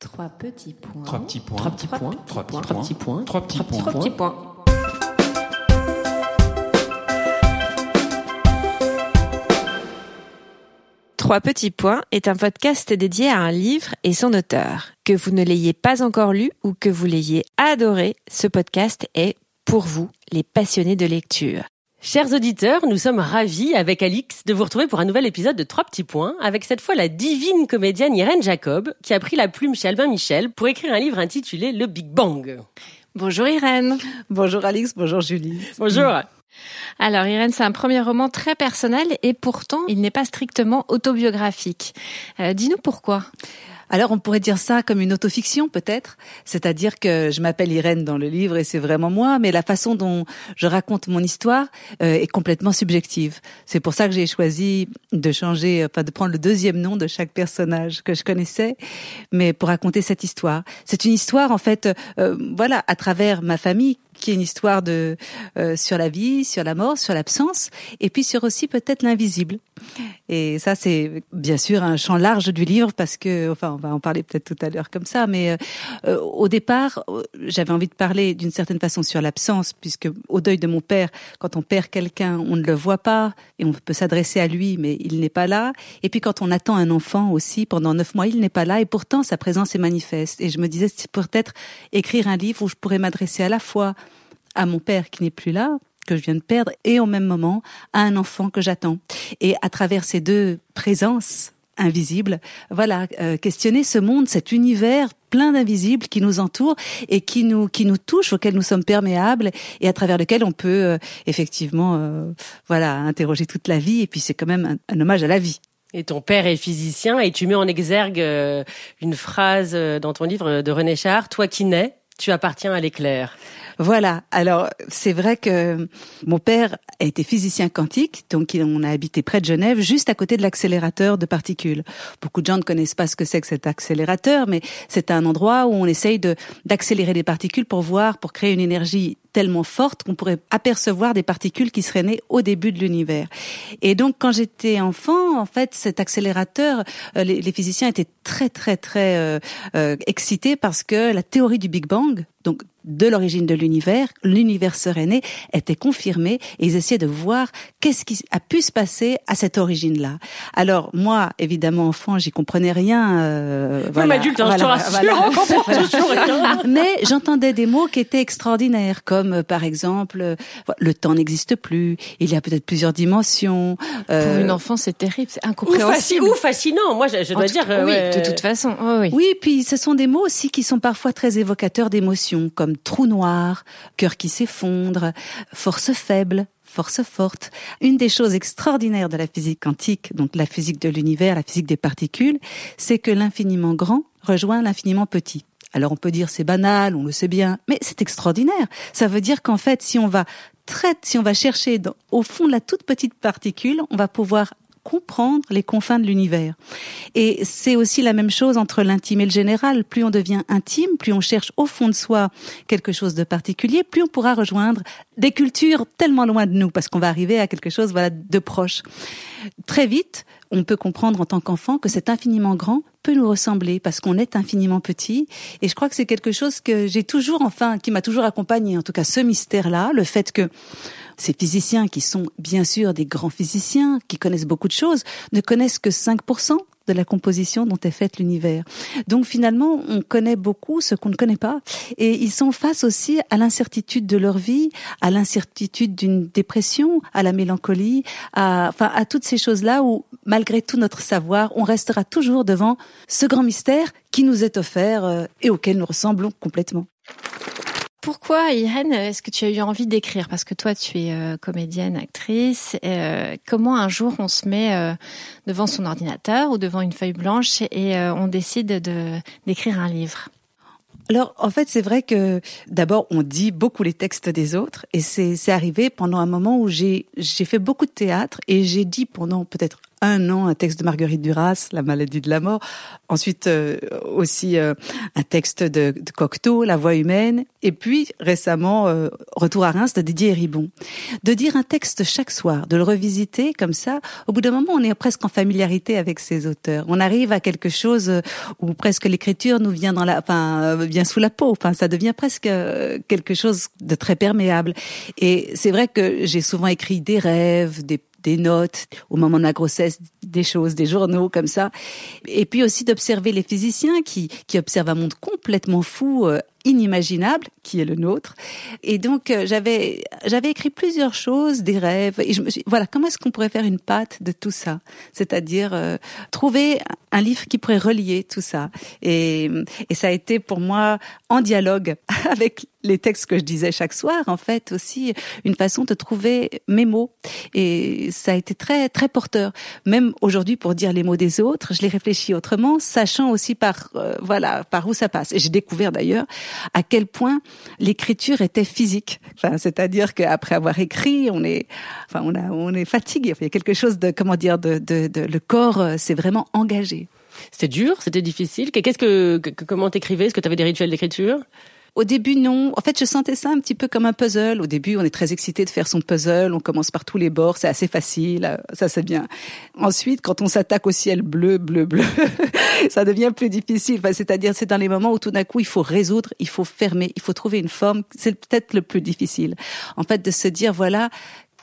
Trois petits points. Trois petits points. Trois petits points. Trois petits Trois petits points. Trois petits points. Trois petits points. Trois petits points est un podcast dédié à un livre et son auteur. Que vous ne l'ayez pas encore lu ou que vous l'ayez adoré, ce podcast est pour vous, les passionnés de lecture. Chers auditeurs, nous sommes ravis avec Alix de vous retrouver pour un nouvel épisode de Trois petits points, avec cette fois la divine comédienne Irène Jacob, qui a pris la plume chez Albin Michel pour écrire un livre intitulé Le Big Bang. Bonjour Irène. Bonjour Alix, bonjour Julie. Bonjour. Alors Irène, c'est un premier roman très personnel et pourtant il n'est pas strictement autobiographique. Euh, Dis-nous pourquoi. Alors on pourrait dire ça comme une autofiction peut-être, c'est-à-dire que je m'appelle Irène dans le livre et c'est vraiment moi, mais la façon dont je raconte mon histoire euh, est complètement subjective. C'est pour ça que j'ai choisi de changer, enfin de prendre le deuxième nom de chaque personnage que je connaissais, mais pour raconter cette histoire. C'est une histoire en fait, euh, voilà, à travers ma famille qui est une histoire de euh, sur la vie, sur la mort, sur l'absence, et puis sur aussi peut-être l'invisible. Et ça, c'est bien sûr un champ large du livre parce que, enfin, on va en parler peut-être tout à l'heure comme ça, mais euh, au départ, j'avais envie de parler d'une certaine façon sur l'absence, puisque au deuil de mon père, quand on perd quelqu'un, on ne le voit pas et on peut s'adresser à lui, mais il n'est pas là. Et puis quand on attend un enfant aussi, pendant neuf mois, il n'est pas là et pourtant sa présence est manifeste. Et je me disais, c'est peut-être écrire un livre où je pourrais m'adresser à la fois à mon père qui n'est plus là, que je viens de perdre, et au même moment à un enfant que j'attends. Et à travers ces deux présences invisibles, voilà, euh, questionner ce monde, cet univers plein d'invisibles qui nous entoure et qui nous qui nous touche, auquel nous sommes perméables et à travers lequel on peut euh, effectivement, euh, voilà, interroger toute la vie. Et puis c'est quand même un, un hommage à la vie. Et ton père est physicien et tu mets en exergue euh, une phrase euh, dans ton livre de René Char, toi qui nais, tu appartiens à l'éclair. Voilà. Alors c'est vrai que mon père a été physicien quantique, donc on a habité près de Genève, juste à côté de l'accélérateur de particules. Beaucoup de gens ne connaissent pas ce que c'est que cet accélérateur, mais c'est un endroit où on essaye d'accélérer des particules pour voir, pour créer une énergie tellement forte qu'on pourrait apercevoir des particules qui seraient nées au début de l'univers. Et donc, quand j'étais enfant, en fait, cet accélérateur, euh, les, les, physiciens étaient très, très, très euh, euh, excités parce que la théorie du Big Bang, donc de l'origine de l'univers, l'univers serait né, était confirmée et ils essayaient de voir qu'est-ce qui a pu se passer à cette origine-là. Alors moi, évidemment, enfant, j'y comprenais rien. Euh, voilà, adulte, hein, voilà, je te rassure, voilà. Mais j'entendais des mots qui étaient extraordinaires, comme euh, par exemple, euh, le temps n'existe plus, il y a peut-être plusieurs dimensions. Euh, Pour une enfant, c'est terrible, c'est incompréhensible. Ou, fascinant, moi je, je dois dire. oui, de toute façon. Oh, oui. oui, puis ce sont des mots aussi qui sont parfois très évocateurs d'émotions, comme trou noir, cœur qui s'effondre, force faible, force forte. Une des choses extraordinaires de la physique quantique, donc la physique de l'univers, la physique des particules, c'est que l'infiniment grand rejoint l'infiniment petit. Alors on peut dire c'est banal, on le sait bien, mais c'est extraordinaire. Ça veut dire qu'en fait, si on va très, si on va chercher au fond de la toute petite particule, on va pouvoir comprendre les confins de l'univers. Et c'est aussi la même chose entre l'intime et le général. Plus on devient intime, plus on cherche au fond de soi quelque chose de particulier, plus on pourra rejoindre des cultures tellement loin de nous, parce qu'on va arriver à quelque chose voilà de proche. Très vite, on peut comprendre en tant qu'enfant que cet infiniment grand peut nous ressembler parce qu'on est infiniment petit. Et je crois que c'est quelque chose que j'ai toujours, enfin, qui m'a toujours accompagné. En tout cas, ce mystère-là, le fait que ces physiciens qui sont bien sûr des grands physiciens, qui connaissent beaucoup de choses, ne connaissent que 5% de la composition dont est faite l'univers. Donc finalement, on connaît beaucoup ce qu'on ne connaît pas et ils sont face aussi à l'incertitude de leur vie, à l'incertitude d'une dépression, à la mélancolie, à, enfin, à toutes ces choses-là où, malgré tout notre savoir, on restera toujours devant ce grand mystère qui nous est offert euh, et auquel nous ressemblons complètement. Pourquoi, Irène, est-ce que tu as eu envie d'écrire? Parce que toi, tu es euh, comédienne, actrice. Euh, comment un jour on se met euh, devant son ordinateur ou devant une feuille blanche et on décide de d'écrire un livre? Alors, en fait, c'est vrai que d'abord, on dit beaucoup les textes des autres, et c'est arrivé pendant un moment où j'ai fait beaucoup de théâtre et j'ai dit pendant peut-être un an un texte de Marguerite Duras, La maladie de la mort. Ensuite euh, aussi euh, un texte de, Cocteau, La voix humaine. Et puis récemment, euh, Retour à Reims de Didier Ribon. De dire un texte chaque soir, de le revisiter comme ça, au bout d'un moment, on est presque en familiarité avec ces auteurs. On arrive à quelque chose où presque l'écriture nous vient dans la, enfin, vient sous la peau. Enfin, ça devient presque quelque chose de très perméable. Et c'est vrai que j'ai souvent écrit des rêves, des des notes au moment de la grossesse, des choses, des journaux comme ça. Et puis aussi d'observer les physiciens qui, qui observent un monde complètement fou, euh, inimaginable qui est le nôtre. Et donc euh, j'avais j'avais écrit plusieurs choses, des rêves et je me suis voilà comment est-ce qu'on pourrait faire une pâte de tout ça, c'est-à-dire euh, trouver un livre qui pourrait relier tout ça. Et et ça a été pour moi en dialogue avec les textes que je disais chaque soir, en fait, aussi une façon de trouver mes mots. Et ça a été très, très porteur. Même aujourd'hui, pour dire les mots des autres, je les réfléchis autrement, sachant aussi par, euh, voilà, par où ça passe. Et j'ai découvert d'ailleurs à quel point l'écriture était physique. Enfin, c'est-à-dire qu'après avoir écrit, on est, enfin, on a, on est fatigué. Il y a quelque chose de, comment dire, de, de, de le corps euh, s'est vraiment engagé. C'était dur, c'était difficile. Qu'est-ce que, comment t'écrivais? Est-ce que tu avais des rituels d'écriture? Au début, non. En fait, je sentais ça un petit peu comme un puzzle. Au début, on est très excité de faire son puzzle. On commence par tous les bords. C'est assez facile. Ça, c'est bien. Ensuite, quand on s'attaque au ciel bleu, bleu, bleu, ça devient plus difficile. Enfin, c'est-à-dire, c'est dans les moments où tout d'un coup, il faut résoudre, il faut fermer, il faut trouver une forme. C'est peut-être le plus difficile. En fait, de se dire, voilà,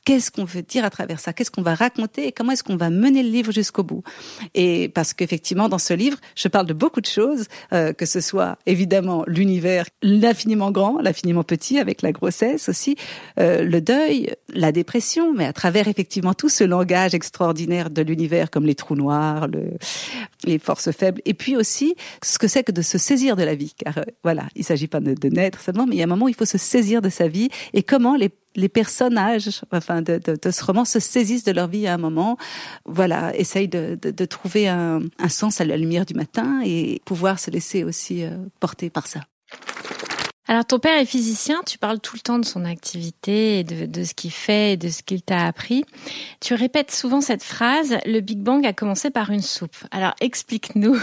qu'est-ce qu'on veut dire à travers ça, qu'est-ce qu'on va raconter? Et comment est-ce qu'on va mener le livre jusqu'au bout? Et parce qu'effectivement, dans ce livre, je parle de beaucoup de choses, euh, que ce soit évidemment l'univers, l'infiniment grand, l'infiniment petit, avec la grossesse aussi, euh, le deuil, la dépression, mais à travers effectivement tout ce langage extraordinaire de l'univers, comme les trous noirs, le, les forces faibles, et puis aussi ce que c'est que de se saisir de la vie, car euh, voilà, il s'agit pas de, de naître seulement, mais il y a un moment où il faut se saisir de sa vie et comment les les personnages, enfin de, de, de, ce roman, se saisissent de leur vie à un moment. Voilà, essayent de, de trouver un, un, sens à la lumière du matin et pouvoir se laisser aussi euh, porter par ça. Alors ton père est physicien, tu parles tout le temps de son activité et de, ce qu'il fait et de ce qu'il t'a appris. Tu répètes souvent cette phrase, le Big Bang a commencé par une soupe. Alors explique-nous.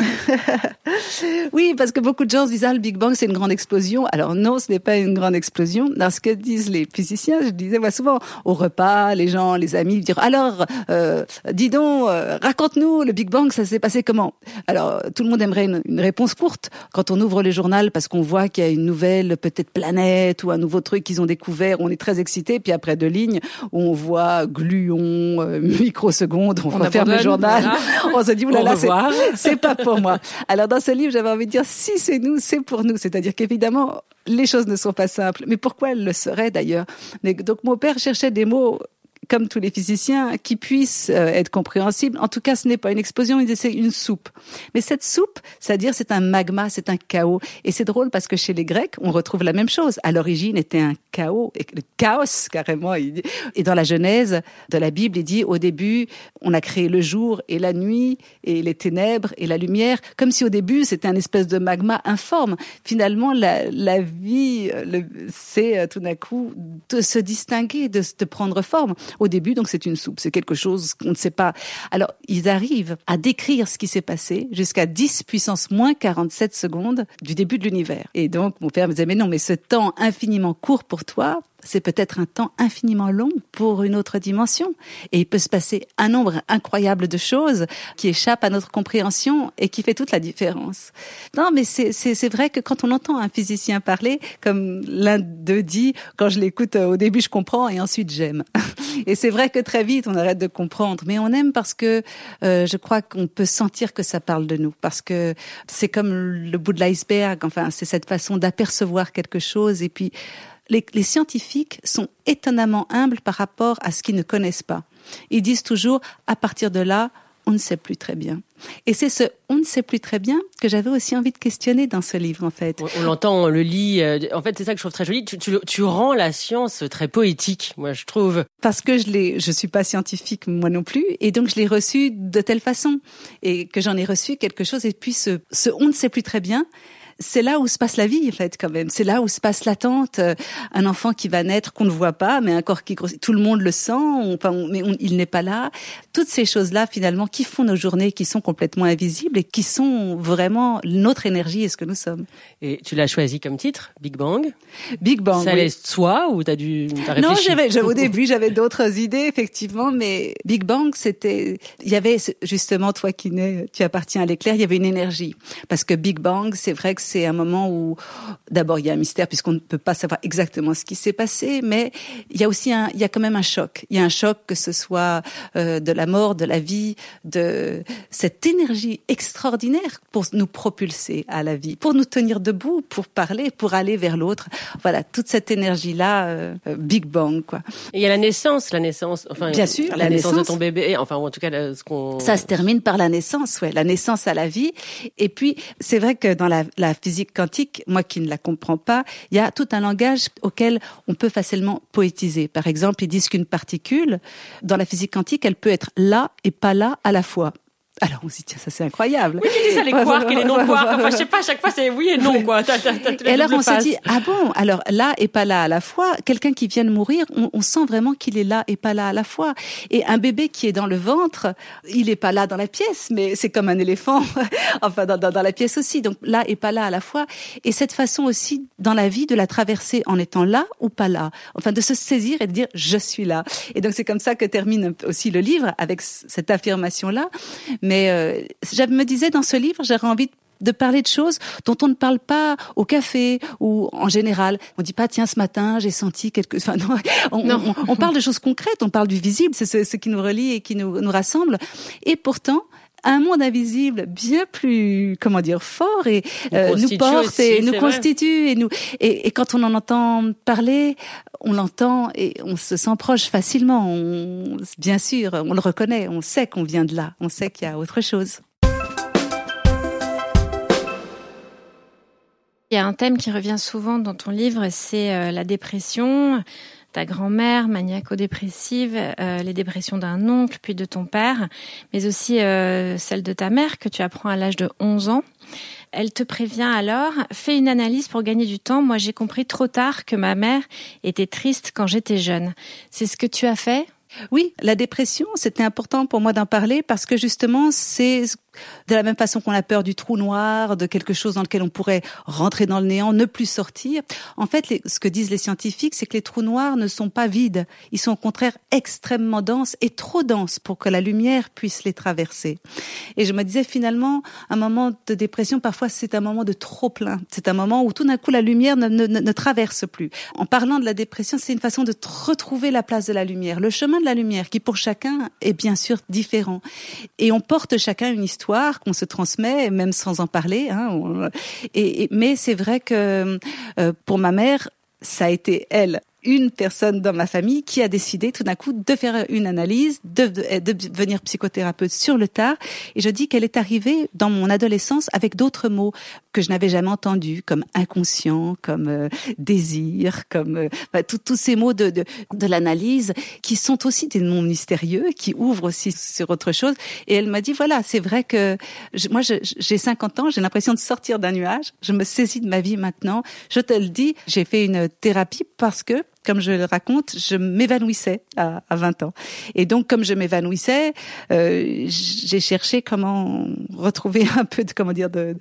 oui, parce que beaucoup de gens se disent, ah, le Big Bang c'est une grande explosion. Alors non, ce n'est pas une grande explosion. Dans ce que disent les physiciens, je disais moi, souvent au repas, les gens, les amis dire, alors, euh, dis donc, euh, raconte-nous, le Big Bang, ça s'est passé comment? Alors tout le monde aimerait une, une réponse courte quand on ouvre le journal parce qu'on voit qu'il y a une nouvelle peut-être planète ou un nouveau truc qu'ils ont découvert. On est très excité. Puis après deux lignes, on voit gluon, euh, microsecondes, on, on ferme le journal. on se dit, oulala, c'est pas pour moi. Alors dans ce livre, j'avais envie de dire, si c'est nous, c'est pour nous. C'est-à-dire qu'évidemment, les choses ne sont pas simples. Mais pourquoi elles le seraient d'ailleurs? Donc mon père cherchait des mots comme tous les physiciens, qui puissent euh, être compréhensibles. En tout cas, ce n'est pas une explosion, c'est une soupe. Mais cette soupe, c'est-à-dire c'est un magma, c'est un chaos. Et c'est drôle parce que chez les Grecs, on retrouve la même chose. À l'origine, était un chaos, le chaos carrément. Et dans la Genèse de la Bible, il dit au début, on a créé le jour et la nuit et les ténèbres et la lumière, comme si au début c'était un espèce de magma informe. Finalement, la, vie, c'est euh, tout d'un coup de se distinguer, de prendre forme au début, donc c'est une soupe, c'est quelque chose qu'on ne sait pas. Alors, ils arrivent à décrire ce qui s'est passé jusqu'à 10 puissance moins 47 secondes du début de l'univers. Et donc, mon père me disait, mais non, mais ce temps infiniment court pour toi, c'est peut-être un temps infiniment long pour une autre dimension. Et il peut se passer un nombre incroyable de choses qui échappent à notre compréhension et qui fait toute la différence. Non, mais c'est vrai que quand on entend un physicien parler, comme l'un d'eux dit, quand je l'écoute euh, au début, je comprends et ensuite j'aime. Et c'est vrai que très vite, on arrête de comprendre. Mais on aime parce que euh, je crois qu'on peut sentir que ça parle de nous. Parce que c'est comme le bout de l'iceberg. Enfin, c'est cette façon d'apercevoir quelque chose et puis les, les, scientifiques sont étonnamment humbles par rapport à ce qu'ils ne connaissent pas. Ils disent toujours, à partir de là, on ne sait plus très bien. Et c'est ce on ne sait plus très bien que j'avais aussi envie de questionner dans ce livre, en fait. On, l'entend, on le lit. Euh, en fait, c'est ça que je trouve très joli. Tu, tu, tu, rends la science très poétique, moi, je trouve. Parce que je l'ai, je suis pas scientifique moi non plus, et donc je l'ai reçu de telle façon, et que j'en ai reçu quelque chose. Et puis ce, ce on ne sait plus très bien, c'est là où se passe la vie en fait quand même. C'est là où se passe l'attente. Euh, un enfant qui va naître qu'on ne voit pas, mais un corps qui grossit. Tout le monde le sent, enfin, mais il n'est pas là. Toutes ces choses-là finalement qui font nos journées, qui sont complètement invisibles et qui sont vraiment notre énergie et ce que nous sommes. Et tu l'as choisi comme titre, Big Bang? Big Bang. Ça allait soi ou t'as dû as Non, j'avais au début j'avais d'autres idées effectivement, mais Big Bang c'était il y avait justement toi qui nais, tu appartiens à l'éclair, il y avait une énergie parce que Big Bang c'est vrai que c'est un moment où, d'abord, il y a un mystère puisqu'on ne peut pas savoir exactement ce qui s'est passé, mais il y a aussi un, il y a quand même un choc. Il y a un choc que ce soit euh, de la mort, de la vie, de cette énergie extraordinaire pour nous propulser à la vie, pour nous tenir debout, pour parler, pour aller vers l'autre. Voilà, toute cette énergie-là, euh, Big Bang, quoi. Et il y a la naissance, la naissance, enfin, bien sûr, la, naissance, de ton bébé, enfin, en tout cas, ce qu'on. Ça se termine par la naissance, ouais, la naissance à la vie. Et puis, c'est vrai que dans la, la physique quantique, moi qui ne la comprends pas, il y a tout un langage auquel on peut facilement poétiser. Par exemple, ils disent qu'une particule, dans la physique quantique, elle peut être là et pas là à la fois. Alors on se dit tiens ça c'est incroyable. Oui tu dis ça les quarks et les non quarks. Enfin je sais pas à chaque fois c'est oui et non quoi. et alors on se dit ah bon alors là et pas là à la fois. Quelqu'un qui vient de mourir on, on sent vraiment qu'il est là et pas là à la fois. Et un bébé qui est dans le ventre il est pas là dans la pièce mais c'est comme un éléphant enfin dans, dans, dans, la pièce aussi donc là et pas là à la fois. Et cette façon aussi dans la vie de la traverser en étant là ou pas là. Enfin de se saisir et de dire je suis là. Et donc c'est comme ça que termine aussi le livre avec cette affirmation là. Mais euh, je me disais dans ce livre, j'aurais envie de parler de choses dont on ne parle pas au café ou en général. On dit pas tiens ce matin j'ai senti quelque. Enfin non, on, On, parle de choses concrètes, on parle du visible, c'est ce, qui nous relie et qui nous, nous rassemble. Et pourtant un monde invisible bien plus comment dire fort et euh, nous, porte et nous constitue et nous et, et, quand on en entend parler on l'entend et on se sent proche facilement. On, bien sûr, on le reconnaît, on sait qu'on vient de là, on sait qu'il y a autre chose. Il y a un thème qui revient souvent dans ton livre, c'est euh, la dépression. Ta grand-mère, maniaco-dépressive, euh, les dépressions d'un oncle, puis de ton père, mais aussi euh, celle de ta mère que tu apprends à l'âge de 11 ans. Elle te prévient alors, fais une analyse pour gagner du temps. Moi, j'ai compris trop tard que ma mère était triste quand j'étais jeune. C'est ce que tu as fait? Oui, la dépression, c'était important pour moi d'en parler parce que justement, c'est de la même façon qu'on a peur du trou noir, de quelque chose dans lequel on pourrait rentrer dans le néant, ne plus sortir. En fait, ce que disent les scientifiques, c'est que les trous noirs ne sont pas vides. Ils sont au contraire extrêmement denses et trop denses pour que la lumière puisse les traverser. Et je me disais finalement, un moment de dépression, parfois c'est un moment de trop plein. C'est un moment où tout d'un coup la lumière ne, ne, traverse plus. En parlant de la dépression, c'est une façon de retrouver la place de la lumière, le chemin de la lumière qui pour chacun est bien sûr différent. Et on porte chacun une histoire qu'on se transmet, même sans en parler. Hein, et, mais c'est vrai que euh, pour ma mère, ça a été elle une personne dans ma famille qui a décidé tout d'un coup de faire une analyse, de, de, devenir psychothérapeute sur le tard. Et je dis qu'elle est arrivée dans mon adolescence avec d'autres mots que je n'avais jamais entendus, comme inconscient, comme euh, désir, comme euh, tous ces mots de, de, de l'analyse qui sont aussi des noms mystérieux, qui ouvrent aussi sur autre chose. Et elle m'a dit, voilà, c'est vrai que moi, j'ai 50 ans, j'ai l'impression de sortir d'un nuage, je me saisis de ma vie maintenant. Je te le dis, j'ai fait une thérapie parce que comme je le raconte, je m'évanouissais à, à, 20 ans. Et donc, comme je m'évanouissais, euh, j'ai cherché comment retrouver un peu de comment dire de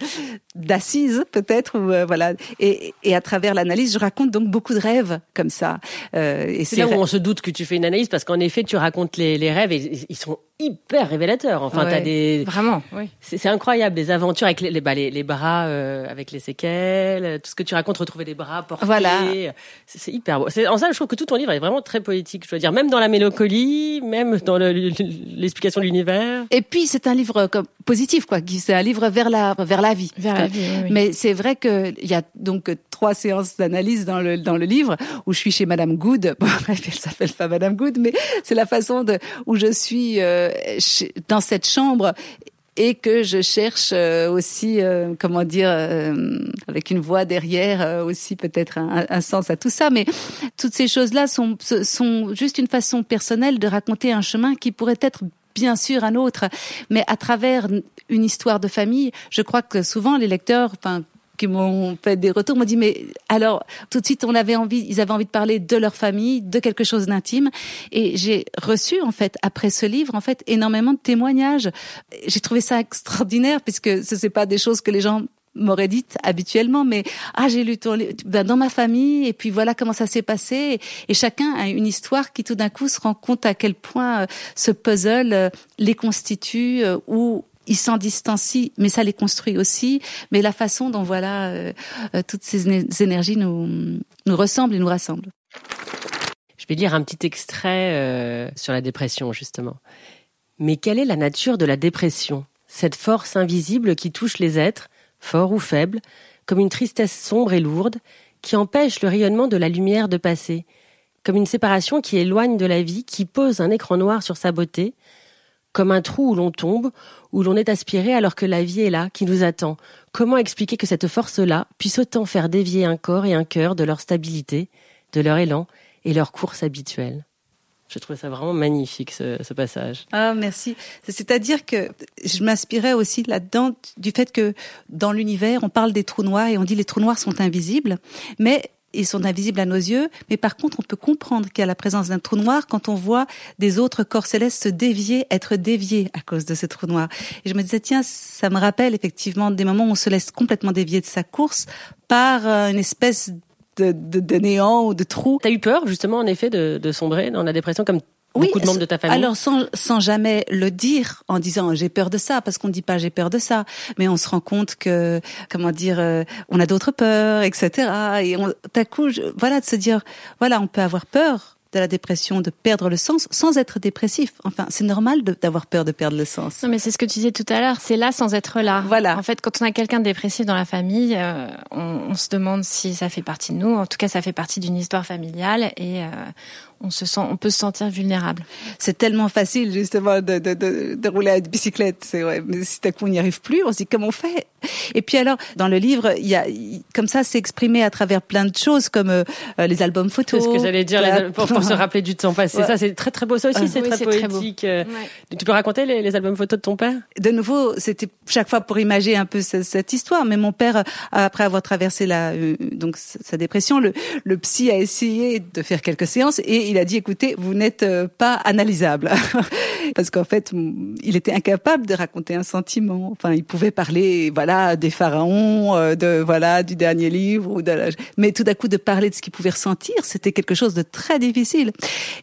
d'assises peut-être ou euh, voilà. Et, et, à travers l'analyse, je raconte donc beaucoup de rêves comme ça. Euh, et c'est là où on se doute que tu fais une analyse parce qu'en effet, tu racontes les, les rêves et ils sont hyper révélateurs. Enfin, t'as des vraiment, oui. C'est incroyable les aventures avec les, les, bah, les, les bras, euh, avec les séquelles, tout ce que tu racontes, retrouver des bras portés. Voilà. C'est hyper beau en ça, je trouve que tout ton livre est vraiment très poétique. Je veux dire, même dans la mélancolie, même dans l'explication de l'univers. Et puis, c'est un livre comme, positif, quoi. C'est un livre vers la vers la vie. Vers la vie Mais c'est vrai qu'il y a donc trois séances d'analyse dans le dans le livre où je suis chez Madame Good. Bon, bref, elle s'appelle pas Madame Good, mais c'est la façon de où je suis euh, dans cette chambre et que je cherche euh, aussi, euh, comment dire, euh, avec une voix derrière aussi peut-être un, un, sens à tout ça. Mais toutes ces choses-là sont, sont juste une façon personnelle de raconter un chemin qui pourrait être bien sûr un autre, mais à travers une histoire de famille, je crois que souvent les lecteurs, enfin qui m'ont fait des retours m'ont dit mais alors tout de suite on avait envie, ils avaient envie de parler de leur famille, de quelque chose d'intime, et j'ai reçu en fait après ce livre en fait énormément de témoignages. J'ai trouvé ça extraordinaire puisque ce c'est pas des choses que les gens m'aurait dit habituellement, mais ah j'ai lu ton ben, dans ma famille et puis voilà comment ça s'est passé et, chacun a une histoire qui tout d'un coup se rend compte à quel point euh, ce puzzle euh, les constitue euh, ou ils s'en distancient, mais ça les construit aussi. Mais la façon dont voilà toutes ces énergies nous nous ressemblent et nous rassemblent. Je vais lire un petit extrait sur la dépression justement. Mais quelle est la nature de la dépression? Cette force invisible qui touche les êtres fort ou faible, comme une tristesse sombre et lourde, qui empêche le rayonnement de la lumière de passer, comme une séparation qui éloigne de la vie, qui pose un écran noir sur sa beauté, comme un trou où l'on tombe, où l'on est aspiré alors que la vie est là, qui nous attend. Comment expliquer que cette force-là puisse autant faire dévier un corps et un cœur de leur stabilité, de leur élan et leur course habituelle? Je trouvais ça vraiment magnifique ce, passage. Ah merci. C'est-à-dire que je m'inspirais aussi là-dedans du fait que dans l'univers on parle des trous noirs et on dit les trous noirs sont invisibles, mais ils sont invisibles à nos yeux, mais par contre, on peut comprendre qu'il y a la présence d'un trou noir quand on voit des autres corps célestes se dévier, être déviés à cause de ce trou noir. Et je me disais, tiens, ça me rappelle effectivement des moments où on se laisse complètement dévier de sa course par euh, une espèce de, de, de néant ou de trou. T'as eu peur justement en effet de, de sombrer dans la dépression comme beaucoup de membres de ta famille Alors sans, sans jamais le dire en disant j'ai peur de ça parce qu'on dit pas j'ai peur de ça, mais on se rend compte que comment dire euh, on a d'autres peurs etc. Et on, à coup voilà de se dire voilà on peut avoir peur de la dépression, de perdre le sens sans être dépressif. Enfin, c'est normal d'avoir peur de perdre le sens. Non, mais c'est ce que tu disais tout à l'heure. C'est là sans être là. Voilà. En fait, quand on a quelqu'un de dépressif dans la famille, euh, on, on, se demande si ça fait partie de nous. En tout cas, ça fait partie d'une histoire familiale et euh, on se sent, on peut se sentir vulnérable. C'est tellement facile justement de, de, de, de rouler à une bicyclette, c'est vrai. Mais si d'un coup on n'y arrive plus, on se dit comment on fait? Et puis alors, dans le livre, il y a comme ça, c'est exprimé à travers plein de choses comme euh, les albums photos. C'est ce que j'allais dire, pour, se rappeler du temps passé. Ça, c'est très très beau. Ça aussi, c'est très poétique. Euh. Tu peux raconter les, les, albums photos de ton père? De nouveau, c'était chaque fois pour imager un peu cette, cette, histoire. Mais mon père, après avoir traversé la euh, donc sa dépression, le, le psy a essayé de faire quelques séances et il a dit écoutez, vous n'êtes euh, pas analysable parce qu'en fait, il était incapable de raconter un sentiment. Enfin, il pouvait parler voilà des pharaons, euh, de voilà du dernier livre ou de mais tout d'un coup de parler de ce qu'il pouvait ressentir, c'était quelque chose de très difficile.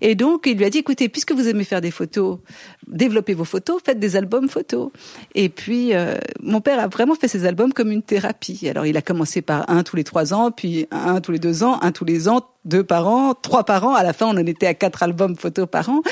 Et donc, il lui a dit écoutez, puisque vous aimez faire des photos, développez vos photos, faites des albums photos. Et puis euh, mon père a vraiment fait ses albums comme une thérapie. Alors, il a commencé par un tous les trois ans, puis un tous les deux ans, un tous les ans, deux par an, trois par an. À la fin, on en était à quatre albums photos par an.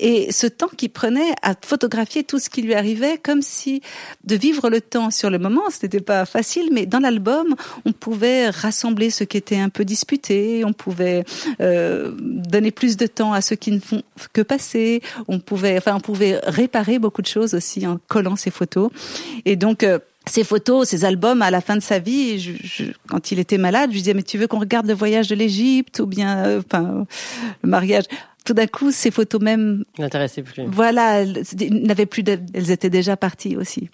Et ce temps qu'il prenait à photographier tout ce qui lui arrivait, comme si de vivre le temps sur le moment, ce n'était pas facile, mais dans l'album, on pouvait rassembler ce qui était un peu disputé, on pouvait euh, donner plus de temps à ceux qui ne font que passer, on pouvait, enfin, on pouvait réparer beaucoup de choses aussi en collant ces photos. Et donc, euh, ces photos, ces albums à la fin de sa vie, je, quand il était malade, je lui disais mais tu veux qu'on regarde le voyage de l'Égypte ou bien euh, enfin le mariage? Tout d'un coup, ces photos même n'intéressaient plus. Voilà, n'avaient plus, elles étaient déjà parties aussi.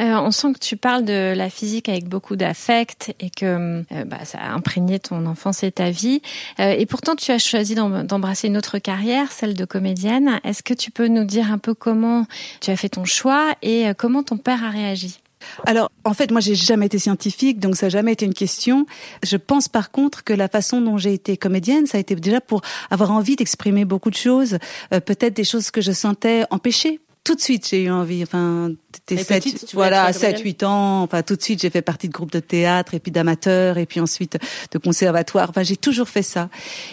Euh, on sent que tu parles de la physique avec beaucoup d'affect et que euh, bah, ça a imprégné ton enfance et ta vie. Euh, et pourtant, tu as choisi d'embrasser une autre carrière, celle de comédienne. Est-ce que tu peux nous dire un peu comment tu as fait ton choix et comment ton père a réagi? Alors, en fait, moi, j'ai jamais été scientifique, donc ça n'a jamais été une question. Je pense par contre que la façon dont j'ai été comédienne, ça a été déjà pour avoir envie d'exprimer beaucoup de choses, peut-être des choses que je sentais empêchées tout de suite, j'ai eu envie. Enfin, t'es 7, voilà, 7, 8 ans. Enfin, tout de suite, j'ai fait partie de groupes de théâtre et puis d'amateurs et puis ensuite de conservatoire. Enfin, j'ai toujours fait ça.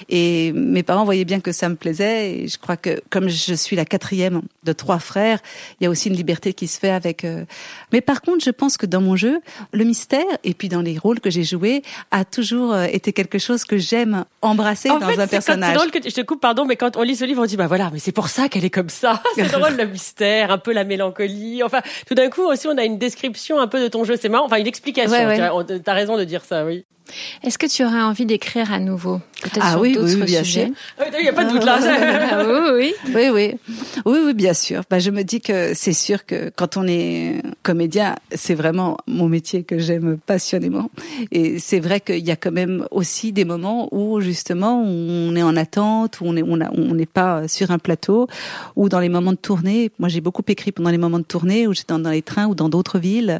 Et mes parents voyaient bien que ça me plaisait. Et je crois que comme je suis la quatrième de trois frères, il y a aussi une liberté qui se fait avec. Euh, mais par contre, je pense que dans mon jeu, le mystère et puis dans les rôles que j'ai joués a toujours euh, été quelque chose que j'aime embrasser dans un personnage. C'est drôle que je te coupe, pardon, mais quand on lit ce livre, on dit bah voilà, mais c'est pour ça qu'elle est comme ça. C'est drôle le mystère un peu la mélancolie. Enfin, tout d'un coup aussi, on a une description un peu de ton jeu. C'est marrant. Enfin, une explication. Ouais, ouais. T'as raison de dire ça, oui. Est-ce que tu aurais envie d'écrire à nouveau Peut-être Ah sur oui, d'autres oui, bien sujets? sûr. Il n'y a pas de doute là. Ah oui, oui. Oui, oui, oui, oui, bien sûr. Bah, je me dis que c'est sûr que quand on est comédien, c'est vraiment mon métier que j'aime passionnément. Et c'est vrai qu'il y a quand même aussi des moments où justement on est en attente, où on est, on a- on n'est pas sur un plateau, ou dans les moments de tournée. Moi, j'ai beaucoup écrit pendant les moments de tournée où j'étais dans les trains ou dans d'autres villes.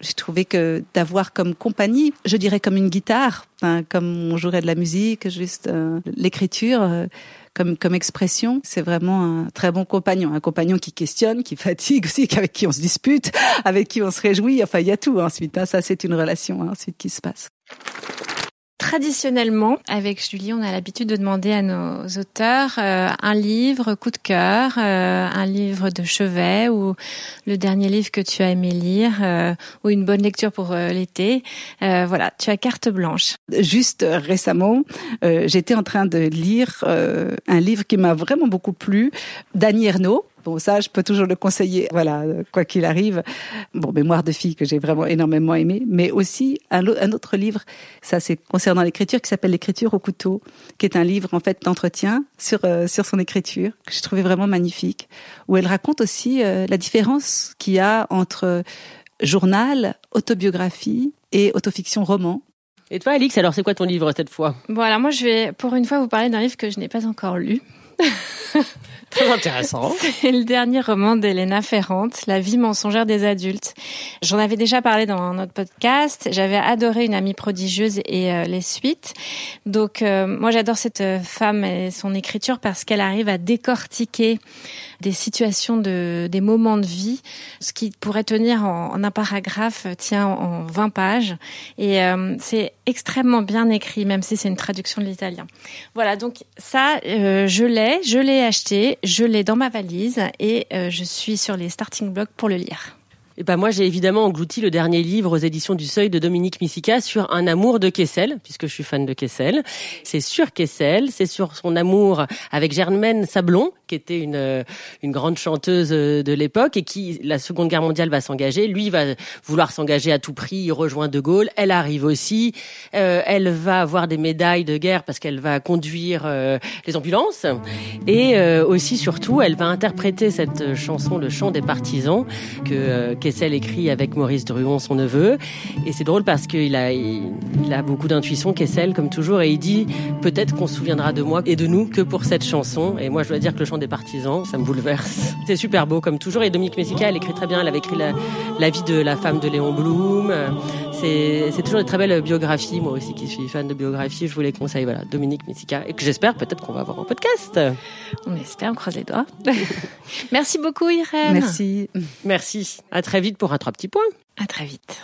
J'ai trouvé que d'avoir comme compagnie, je dirais comme une guitare, hein, comme on jouerait de la musique, juste euh, l'écriture. euh, comme, comme expression, c'est vraiment un très bon compagnon, un compagnon qui questionne, qui fatigue aussi, avec qui on se dispute, avec qui on se réjouit. Enfin, il y a tout ensuite. hein. Ça, c'est une relation hein, ensuite qui se passe. Traditionnellement, avec Julie, on a l'habitude de demander à nos auteurs euh, un livre coup de cœur, euh, un livre de chevet ou le dernier livre que tu as aimé lire euh, ou une bonne lecture pour euh, l'été. Euh, voilà, tu as carte blanche. Juste récemment, j'étais en train de lire un livre qui m'a vraiment beaucoup plu, d'Annie Ernaux. Bon, ça, je peux toujours le conseiller, voilà, quoi qu'il arrive. Bon, Mémoire de fille que j'ai vraiment énormément aimé, mais aussi un autre livre, ça c'est concernant l'écriture, qui s'appelle L'écriture au couteau, qui est un livre en fait d'entretien sur euh, sur son écriture que j'ai trouvé vraiment magnifique, où elle raconte aussi euh, la différence qu'il y a entre journal, autobiographie et autofiction roman. Et toi, Alix, alors c'est quoi ton livre cette fois? Bon, alors moi, je vais pour une fois vous parler d'un livre que je n'ai pas encore lu. Très intéressant. C'est le dernier roman d'Elena Ferrante, La vie mensongère des adultes. J'en avais déjà parlé dans notre podcast. J'avais adoré Une amie prodigieuse et euh, les suites. Donc euh, moi j'adore cette euh, femme et son écriture parce qu'elle arrive à décortiquer des situations de des moments de vie, ce qui pourrait tenir en, en un paragraphe tient en 20 pages et euh, c'est extrêmement bien écrit même si c'est une traduction de l'italien. Voilà, donc ça, euh, je l'ai, je l'ai acheté, je l'ai dans ma valise et euh, je suis sur les starting blocks pour le lire. Et ben moi, j'ai évidemment englouti le dernier livre aux éditions du Seuil de Dominique Missica sur un amour de Kessel, puisque je suis fan de Kessel. C'est sur Kessel, c'est sur son amour avec Germaine Sablon, qui était une euh, une grande chanteuse euh, de l'époque et qui, la Seconde Guerre mondiale, va s'engager. Lui va vouloir s'engager à tout prix. Il rejoint De Gaulle. Elle arrive aussi. Euh, elle va avoir des médailles de guerre parce qu'elle va conduire euh, les ambulances. Et euh, aussi, surtout, elle va interpréter cette chanson, Le chant des partisans, que euh, Kessel écrit avec Maurice Druon, son neveu. Et c'est drôle parce qu'il a, il, a beaucoup d'intuition, Kessel, comme toujours, et il dit peut-être qu'on se souviendra de moi et de nous que pour cette chanson. Et moi, je dois dire que le chant des partisans, ça me bouleverse. C'est super beau, comme toujours. Et Dominique Messica, elle écrit très bien. Elle avait écrit la vie de la femme de Léon Blum. C'est, toujours des très belles biographies. Moi aussi, qui suis fan de biographie, je vous les conseille. Voilà, Dominique Messica, et que j'espère peut-être qu'on va avoir en podcast. On espère, on croise les doigts. Merci beaucoup Irène. Merci. Merci. À très vite pour un trois petits points. À très vite.